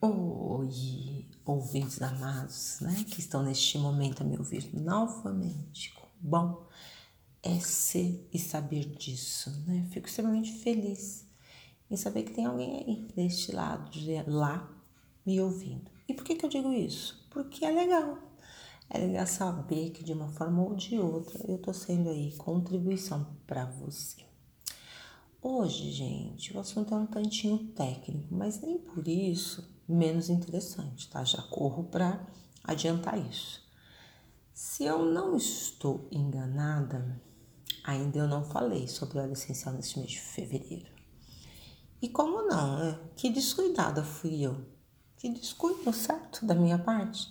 Oi, ouvintes amados, né, que estão neste momento a me ouvir novamente. Bom é ser e saber disso, né? Fico extremamente feliz em saber que tem alguém aí deste lado, de lá, me ouvindo. E por que, que eu digo isso? Porque é legal. É legal saber que de uma forma ou de outra eu tô sendo aí contribuição para você. Hoje, gente, o assunto é um tantinho técnico, mas nem por isso menos interessante, tá? Já corro para adiantar isso. Se eu não estou enganada, ainda eu não falei sobre óleo essencial nesse mês de fevereiro. E como não, né? Que descuidada fui eu. Que descuido, certo? Da minha parte.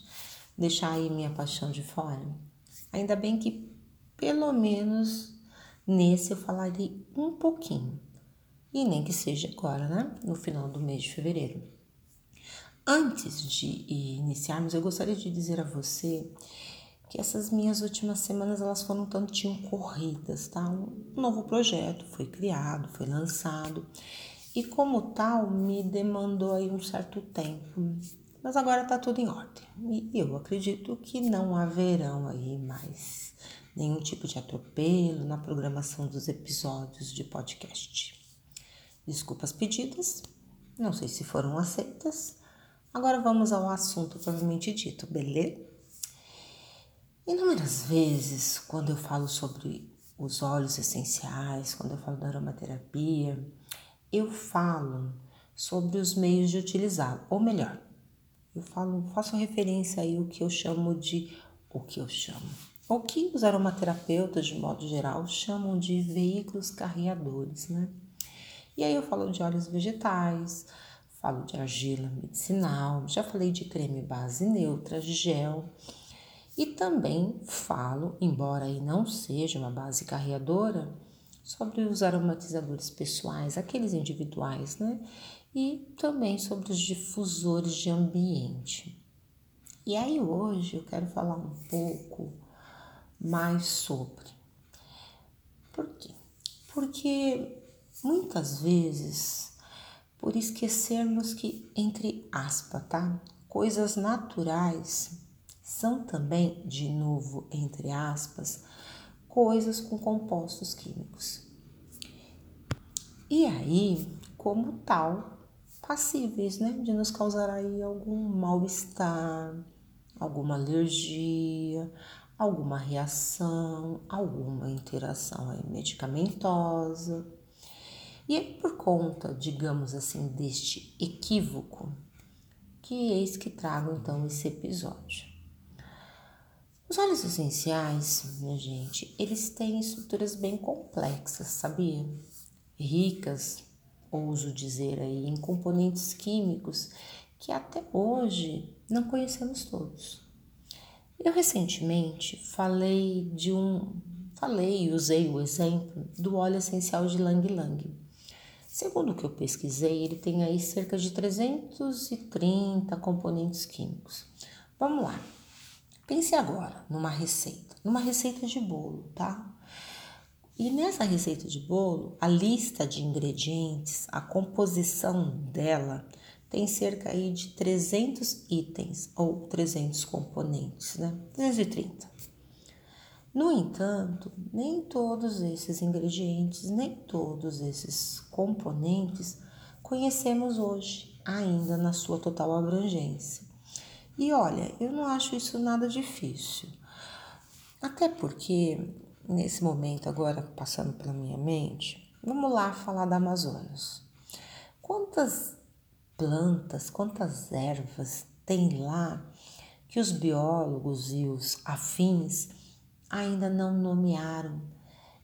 Deixar aí minha paixão de fora. Ainda bem que, pelo menos, nesse eu falarei um pouquinho. E nem que seja agora, né? No final do mês de fevereiro. Antes de iniciarmos, eu gostaria de dizer a você que essas minhas últimas semanas elas foram um tantinho corridas, tá? Um novo projeto foi criado, foi lançado e como tal me demandou aí um certo tempo, mas agora tá tudo em ordem e eu acredito que não haverão aí mais nenhum tipo de atropelo na programação dos episódios de podcast. Desculpas pedidas, não sei se foram aceitas, Agora vamos ao assunto propriamente dito, beleza? Inúmeras vezes, quando eu falo sobre os óleos essenciais, quando eu falo da aromaterapia, eu falo sobre os meios de utilizá-lo, ou melhor, eu falo, faço referência aí ao que eu chamo de o que eu chamo, o que os aromaterapeutas de modo geral chamam de veículos carreadores, né? E aí eu falo de óleos vegetais, falo de argila medicinal, já falei de creme base neutra, gel. E também falo, embora aí não seja uma base carreadora, sobre os aromatizadores pessoais, aqueles individuais, né? E também sobre os difusores de ambiente. E aí hoje eu quero falar um pouco mais sobre. Por quê? Porque muitas vezes por esquecermos que, entre aspas, tá? Coisas naturais são também, de novo, entre aspas, coisas com compostos químicos. E aí, como tal, passíveis, né, de nos causar aí algum mal-estar, alguma alergia, alguma reação, alguma interação medicamentosa. E é por conta, digamos assim, deste equívoco que eis que trago então esse episódio. Os óleos essenciais, minha gente, eles têm estruturas bem complexas, sabia? Ricas, ouso dizer aí, em componentes químicos que até hoje não conhecemos todos. Eu recentemente falei de um, falei e usei o exemplo do óleo essencial de Lang Lang. Segundo o que eu pesquisei, ele tem aí cerca de 330 componentes químicos. Vamos lá. Pense agora numa receita, numa receita de bolo, tá? E nessa receita de bolo, a lista de ingredientes, a composição dela tem cerca aí de 300 itens ou 300 componentes, né? 330. No entanto, nem todos esses ingredientes, nem todos esses componentes conhecemos hoje, ainda na sua total abrangência. E olha, eu não acho isso nada difícil. Até porque, nesse momento, agora passando pela minha mente, vamos lá falar da Amazonas. Quantas plantas, quantas ervas tem lá que os biólogos e os afins ainda não nomearam.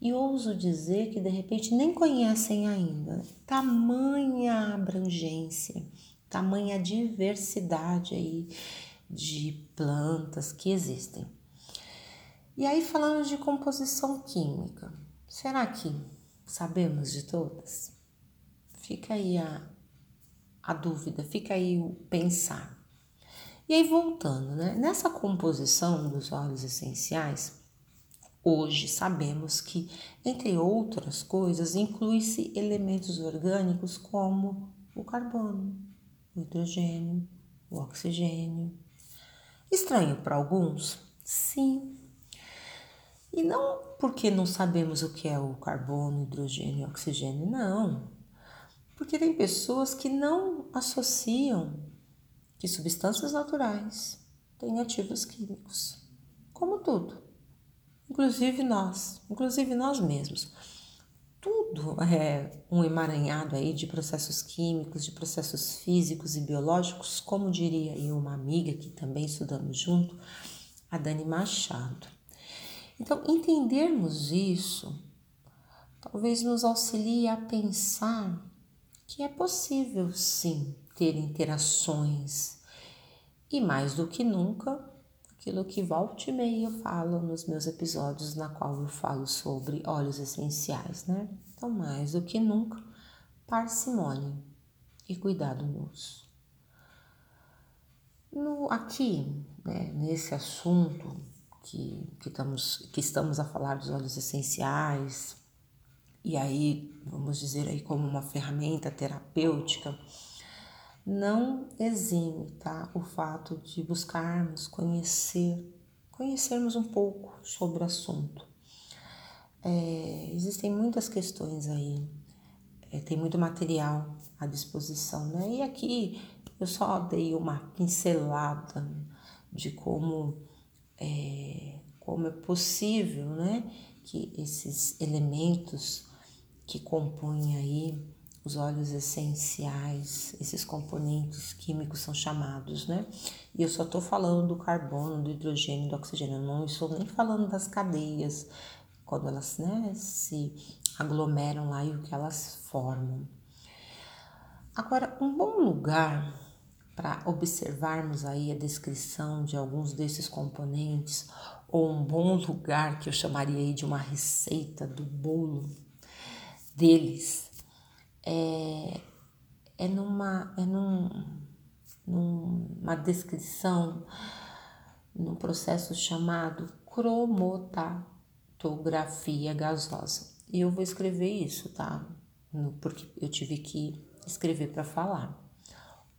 E ouso dizer que de repente nem conhecem ainda. Tamanha abrangência, tamanha diversidade aí de plantas que existem. E aí falando de composição química, será que sabemos de todas? Fica aí a, a dúvida, fica aí o pensar. E aí voltando, né? Nessa composição dos óleos essenciais, Hoje sabemos que, entre outras coisas, inclui-se elementos orgânicos como o carbono, o hidrogênio, o oxigênio. Estranho para alguns? Sim. E não porque não sabemos o que é o carbono, hidrogênio e oxigênio, não. Porque tem pessoas que não associam que substâncias naturais têm ativos químicos, como tudo, inclusive nós, inclusive nós mesmos. Tudo é um emaranhado aí de processos químicos, de processos físicos e biológicos, como diria aí uma amiga que também estudamos junto, a Dani Machado. Então, entendermos isso talvez nos auxilie a pensar que é possível sim ter interações e mais do que nunca aquilo que volta e meia eu falo nos meus episódios na qual eu falo sobre óleos essenciais, né? Então, mais do que nunca, parcimônia e cuidado no uso. No, aqui, né, nesse assunto que, que, estamos, que estamos a falar dos óleos essenciais, e aí, vamos dizer aí como uma ferramenta terapêutica, não exime, tá? O fato de buscarmos conhecer, conhecermos um pouco sobre o assunto. É, existem muitas questões aí, é, tem muito material à disposição, né? E aqui eu só dei uma pincelada de como é, como é possível, né? Que esses elementos que compõem aí os óleos essenciais, esses componentes químicos são chamados, né? E eu só estou falando do carbono, do hidrogênio, do oxigênio, não estou nem falando das cadeias, quando elas né, se aglomeram lá e o que elas formam. Agora, um bom lugar para observarmos aí a descrição de alguns desses componentes, ou um bom lugar que eu chamaria aí de uma receita do bolo deles, é, é numa é num, numa descrição num processo chamado cromatografia gasosa. E eu vou escrever isso, tá? Porque eu tive que escrever para falar.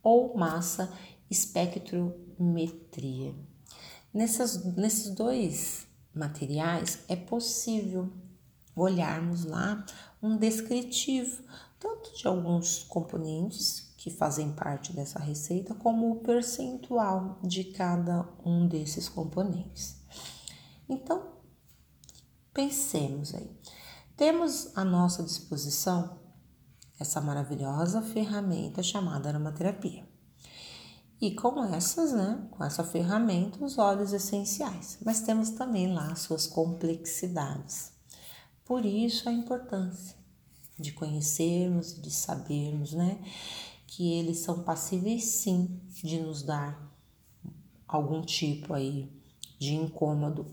Ou massa espectrometria. Nessas, nesses dois materiais é possível olharmos lá um descritivo tanto de alguns componentes que fazem parte dessa receita, como o percentual de cada um desses componentes. Então, pensemos aí. Temos à nossa disposição essa maravilhosa ferramenta chamada aromaterapia. E com essas, né, com essa ferramenta, os óleos essenciais, mas temos também lá suas complexidades. Por isso a importância de conhecermos e de sabermos, né, que eles são passíveis sim de nos dar algum tipo aí de incômodo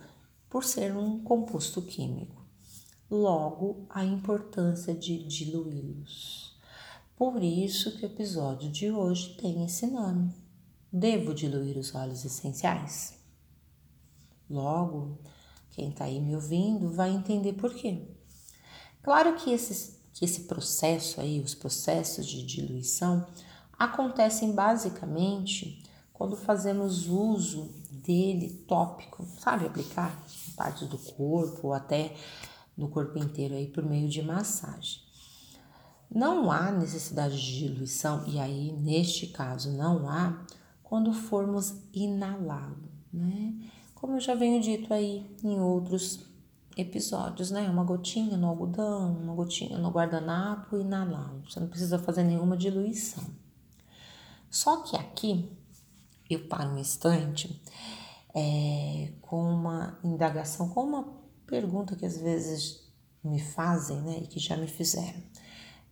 por ser um composto químico. Logo, a importância de diluí-los. Por isso que o episódio de hoje tem esse nome. Devo diluir os óleos essenciais? Logo, quem está aí me ouvindo vai entender por quê. Claro que esses que esse processo aí, os processos de diluição, acontecem basicamente quando fazemos uso dele tópico, sabe, aplicar em partes do corpo ou até no corpo inteiro aí por meio de massagem. Não há necessidade de diluição, e aí neste caso não há, quando formos inalá-lo, né? Como eu já venho dito aí em outros episódios, né? Uma gotinha no algodão, uma gotinha no guardanapo e na. Você não precisa fazer nenhuma diluição. Só que aqui eu paro um instante é, com uma indagação, com uma pergunta que às vezes me fazem, né? E que já me fizeram.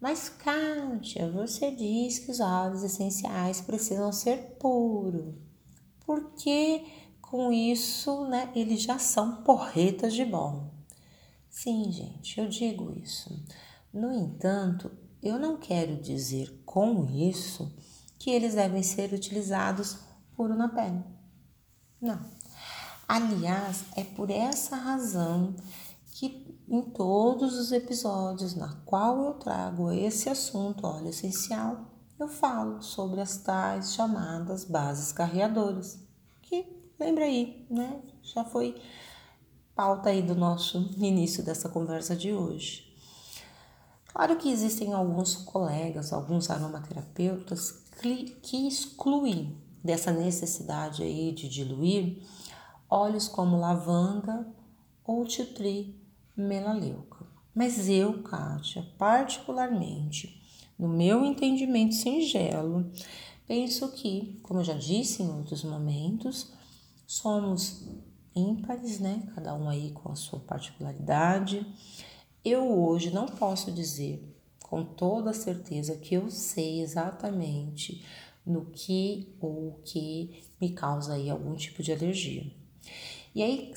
Mas, Kátia, você diz que os óleos essenciais precisam ser puros. Por que com isso, né, eles já são porretas de bom. Sim, gente, eu digo isso. No entanto, eu não quero dizer com isso que eles devem ser utilizados puro na pele. Não. Aliás, é por essa razão que em todos os episódios na qual eu trago esse assunto óleo essencial, eu falo sobre as tais chamadas bases carreadoras, que lembra aí, né? Já foi pauta aí do nosso início dessa conversa de hoje. Claro que existem alguns colegas, alguns aromaterapeutas que excluem dessa necessidade aí de diluir óleos como lavanda ou titri melaleuca. Mas eu, Kátia, particularmente, no meu entendimento singelo, penso que, como eu já disse em outros momentos, somos ímpares, né? Cada um aí com a sua particularidade. Eu hoje não posso dizer com toda certeza que eu sei exatamente no que ou que me causa aí algum tipo de alergia. E aí,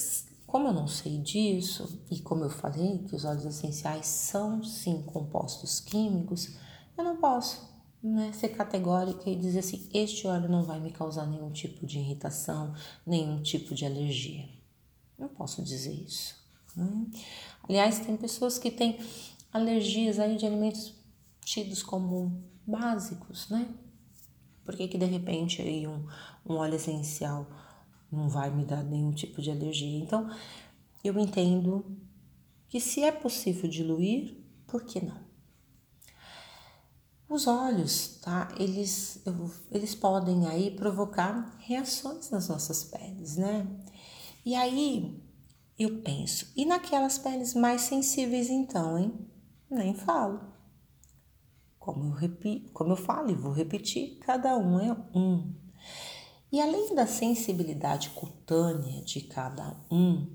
como eu não sei disso, e como eu falei que os óleos essenciais são sim compostos químicos, eu não posso né, ser categórica e dizer assim: este óleo não vai me causar nenhum tipo de irritação, nenhum tipo de alergia. Não posso dizer isso. Né? Aliás, tem pessoas que têm alergias aí de alimentos tidos como básicos, né? Por que, que de repente aí um, um óleo essencial não vai me dar nenhum tipo de alergia? Então, eu entendo que se é possível diluir, por que não? Os olhos, tá? Eles, eles podem aí provocar reações nas nossas peles, né? E aí eu penso, e naquelas peles mais sensíveis então, hein? Nem falo. Como eu, como eu falo e vou repetir, cada um é um. E além da sensibilidade cutânea de cada um,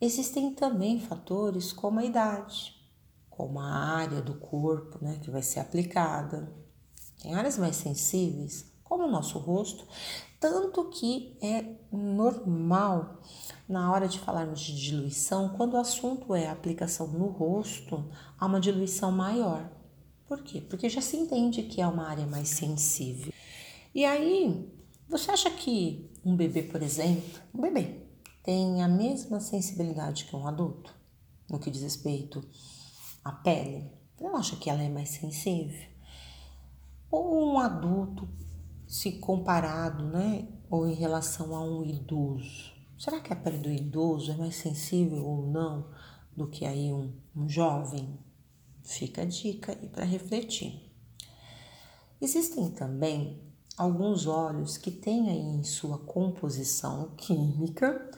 existem também fatores como a idade, como a área do corpo né, que vai ser aplicada. Tem áreas mais sensíveis, como o nosso rosto, tanto que é normal na hora de falarmos de diluição, quando o assunto é aplicação no rosto, há uma diluição maior. Por quê? Porque já se entende que é uma área mais sensível. E aí, você acha que um bebê, por exemplo, um bebê, tem a mesma sensibilidade que um adulto no que diz respeito à pele? Não acha que ela é mais sensível? Ou um adulto, se comparado, né, ou em relação a um idoso? Será que a pele do idoso é mais sensível ou não do que aí um, um jovem? Fica a dica aí para refletir. Existem também alguns óleos que têm aí em sua composição química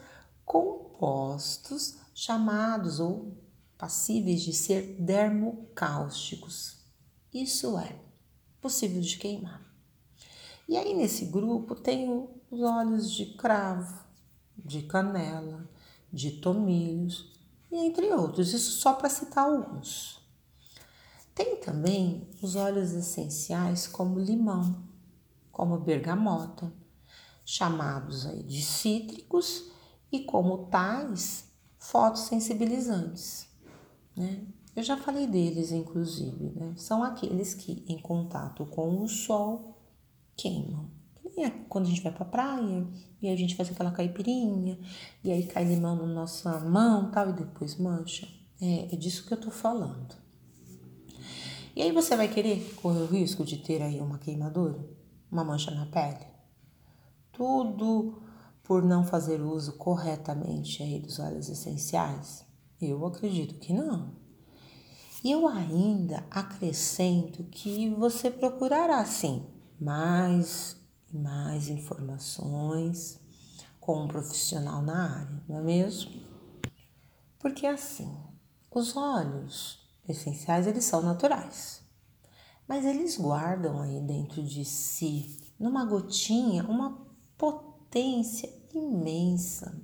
compostos chamados ou passíveis de ser dermocáusticos. Isso é possível de queimar. E aí nesse grupo tem os óleos de cravo, de canela, de tomilhos e entre outros, isso só para citar alguns. Tem também os óleos essenciais como limão, como bergamota, chamados aí de cítricos e como tais fotossensibilizantes. Né? Eu já falei deles, inclusive, né? são aqueles que, em contato com o sol, queimam. Quando a gente vai pra praia e a gente faz aquela caipirinha e aí cai limão na nossa mão tal, e depois mancha. É, é disso que eu tô falando. E aí você vai querer correr o risco de ter aí uma queimadura, uma mancha na pele? Tudo por não fazer uso corretamente aí dos óleos essenciais? Eu acredito que não. E eu ainda acrescento que você procurará sim mais e mais informações com um profissional na área, não é mesmo? Porque assim, os olhos essenciais, eles são naturais. Mas eles guardam aí dentro de si, numa gotinha, uma potência imensa.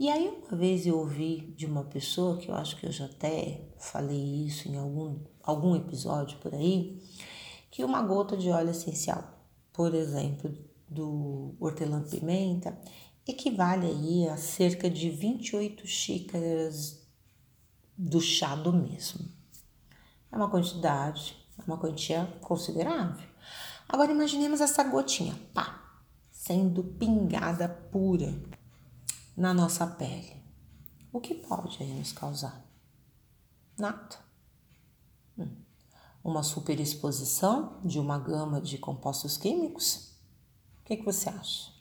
E aí uma vez eu ouvi de uma pessoa, que eu acho que eu já até falei isso em algum, algum episódio por aí, que uma gota de óleo essencial, por exemplo, do hortelã-pimenta, equivale aí a cerca de 28 xícaras do chá do mesmo. É uma quantidade, é uma quantia considerável. Agora imaginemos essa gotinha, pá, sendo pingada pura na nossa pele. O que pode aí nos causar? Nada. Hum. uma superexposição de uma gama de compostos químicos? O que, que você acha?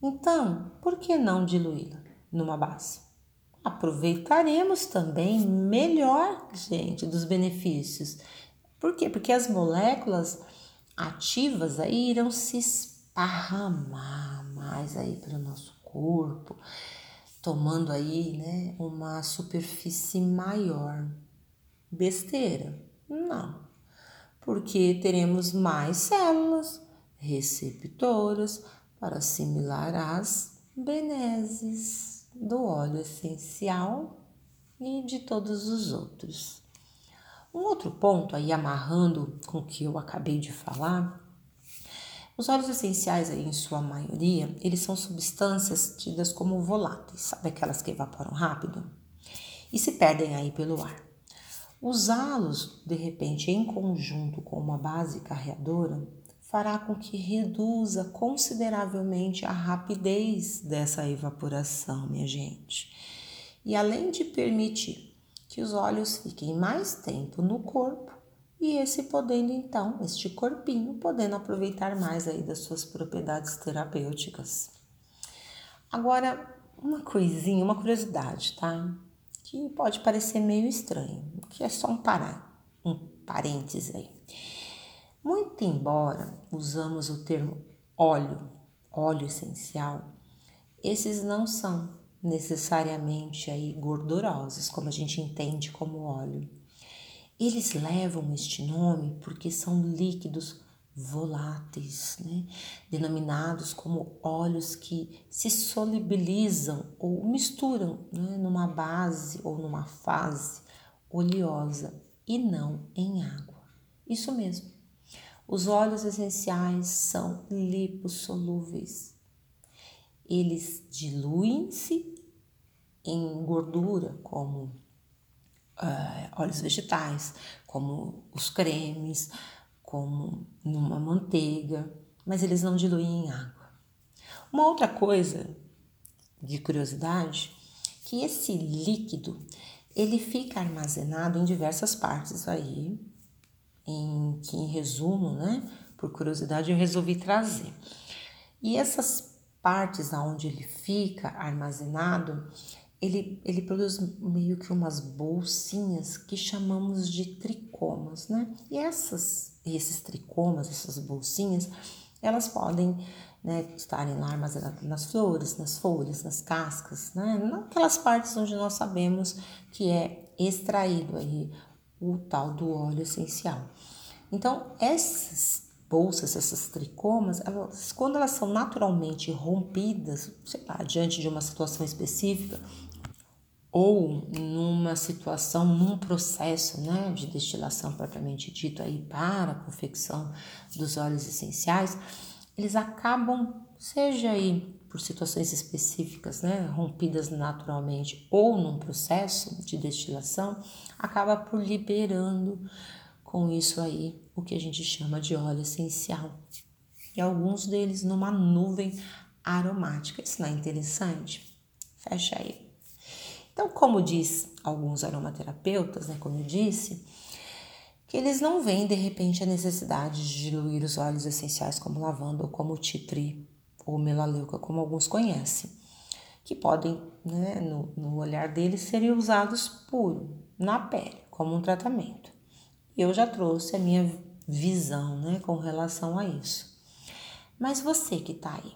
Então, por que não diluí-la numa base? Aproveitaremos também melhor, gente, dos benefícios. Por quê? Porque as moléculas ativas aí irão se esparramar mais aí pelo nosso corpo, tomando aí, né, uma superfície maior. Besteira? Não. Porque teremos mais células receptoras para assimilar as benesses do óleo essencial e de todos os outros. Um outro ponto aí amarrando com o que eu acabei de falar, os óleos essenciais em sua maioria, eles são substâncias tidas como voláteis, sabe aquelas que evaporam rápido e se perdem aí pelo ar. Usá-los de repente em conjunto com uma base carreadora fará com que reduza consideravelmente a rapidez dessa evaporação, minha gente. E além de permitir que os óleos fiquem mais tempo no corpo e esse podendo então, este corpinho podendo aproveitar mais aí das suas propriedades terapêuticas. Agora, uma coisinha, uma curiosidade, tá? Que pode parecer meio estranho, que é só um parar, um parêntese aí. Muito embora usamos o termo óleo, óleo essencial, esses não são necessariamente aí gordurosos, como a gente entende como óleo. Eles levam este nome porque são líquidos voláteis, né? denominados como óleos que se solubilizam ou misturam né? numa base ou numa fase oleosa e não em água. Isso mesmo. Os óleos essenciais são lipossolúveis. Eles diluem-se em gordura, como uh, óleos vegetais, como os cremes, como numa manteiga, mas eles não diluem em água. Uma outra coisa de curiosidade, que esse líquido ele fica armazenado em diversas partes aí em que, em resumo, né, por curiosidade, eu resolvi trazer. E essas partes aonde ele fica armazenado, ele, ele produz meio que umas bolsinhas que chamamos de tricomas, né? E essas, esses tricomas, essas bolsinhas, elas podem né, estarem lá armazenadas nas flores, nas folhas, nas cascas, né? Naquelas partes onde nós sabemos que é extraído aí o tal do óleo essencial. Então, essas bolsas, essas tricomas, elas, quando elas são naturalmente rompidas, sei lá, diante de uma situação específica, ou numa situação, num processo né, de destilação propriamente dito aí para a confecção dos óleos essenciais, eles acabam, seja aí por situações específicas, né, rompidas naturalmente ou num processo de destilação, acaba por liberando com isso aí o que a gente chama de óleo essencial. E alguns deles numa nuvem aromática. Isso não é interessante? Fecha aí. Então, como diz alguns aromaterapeutas, né, como eu disse, que eles não veem de repente a necessidade de diluir os óleos essenciais como lavanda ou como titri ou melaleuca, como alguns conhecem, que podem, né, no, no olhar deles, serem usados puro, na pele, como um tratamento. Eu já trouxe a minha visão né, com relação a isso. Mas você que está aí,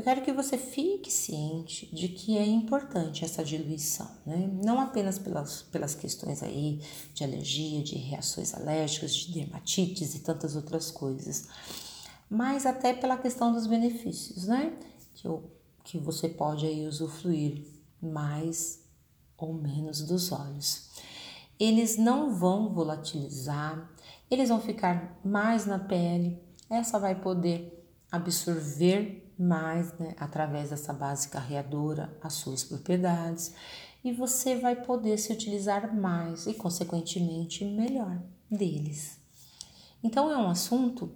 eu quero que você fique ciente de que é importante essa diluição, né? não apenas pelas, pelas questões aí de alergia, de reações alérgicas, de dermatites e tantas outras coisas, mas até pela questão dos benefícios, né? Que, eu, que você pode aí usufruir mais ou menos dos olhos. Eles não vão volatilizar, eles vão ficar mais na pele, essa vai poder absorver mais, né, através dessa base carreadora, as suas propriedades, e você vai poder se utilizar mais e, consequentemente, melhor deles. Então, é um assunto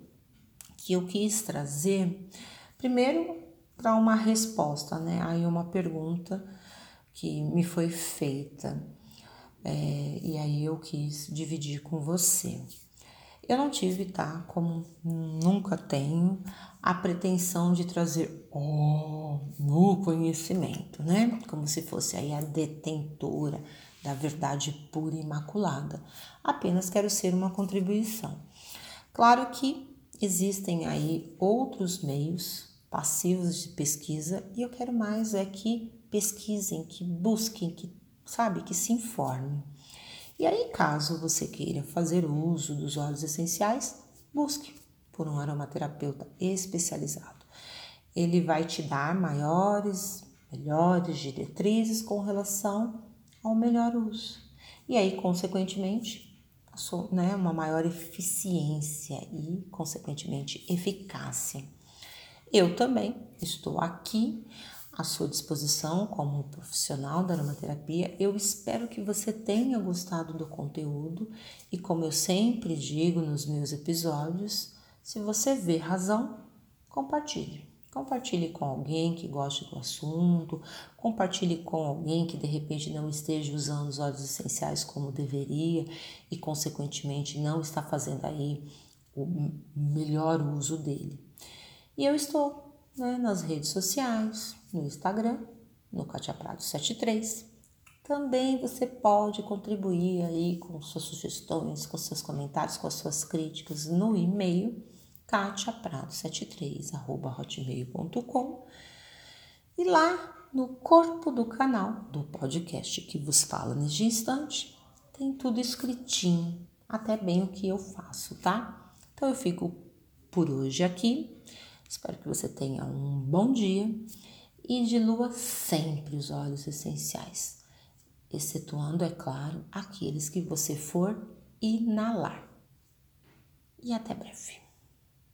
que eu quis trazer, primeiro, para uma resposta, né? Aí, uma pergunta que me foi feita. É, e aí eu quis dividir com você. Eu não tive, tá? Como nunca tenho, a pretensão de trazer oh, no conhecimento, né? Como se fosse aí a detentora da verdade pura e imaculada. Apenas quero ser uma contribuição. Claro que existem aí outros meios passivos de pesquisa e eu quero mais é que pesquisem, que busquem, que sabe, que se informem. E aí, caso você queira fazer uso dos óleos essenciais, busque por um aromaterapeuta especializado. Ele vai te dar maiores, melhores diretrizes com relação ao melhor uso. E aí, consequentemente, né, uma maior eficiência e, consequentemente, eficácia. Eu também estou aqui à sua disposição como profissional da aromaterapia. Eu espero que você tenha gostado do conteúdo e, como eu sempre digo nos meus episódios, se você vê razão, compartilhe. Compartilhe com alguém que goste do assunto, compartilhe com alguém que de repente não esteja usando os óleos essenciais como deveria e, consequentemente, não está fazendo aí o melhor uso dele. E eu estou né, nas redes sociais, no Instagram, no Katia Prado 73. Também você pode contribuir aí com suas sugestões, com seus comentários, com as suas críticas no e-mail katiaprado73@hotmail.com e lá no corpo do canal do podcast que vos fala neste instante tem tudo escritinho, até bem o que eu faço, tá? Então eu fico por hoje aqui. Espero que você tenha um bom dia e dilua sempre os óleos essenciais, excetuando, é claro, aqueles que você for inalar. E até breve.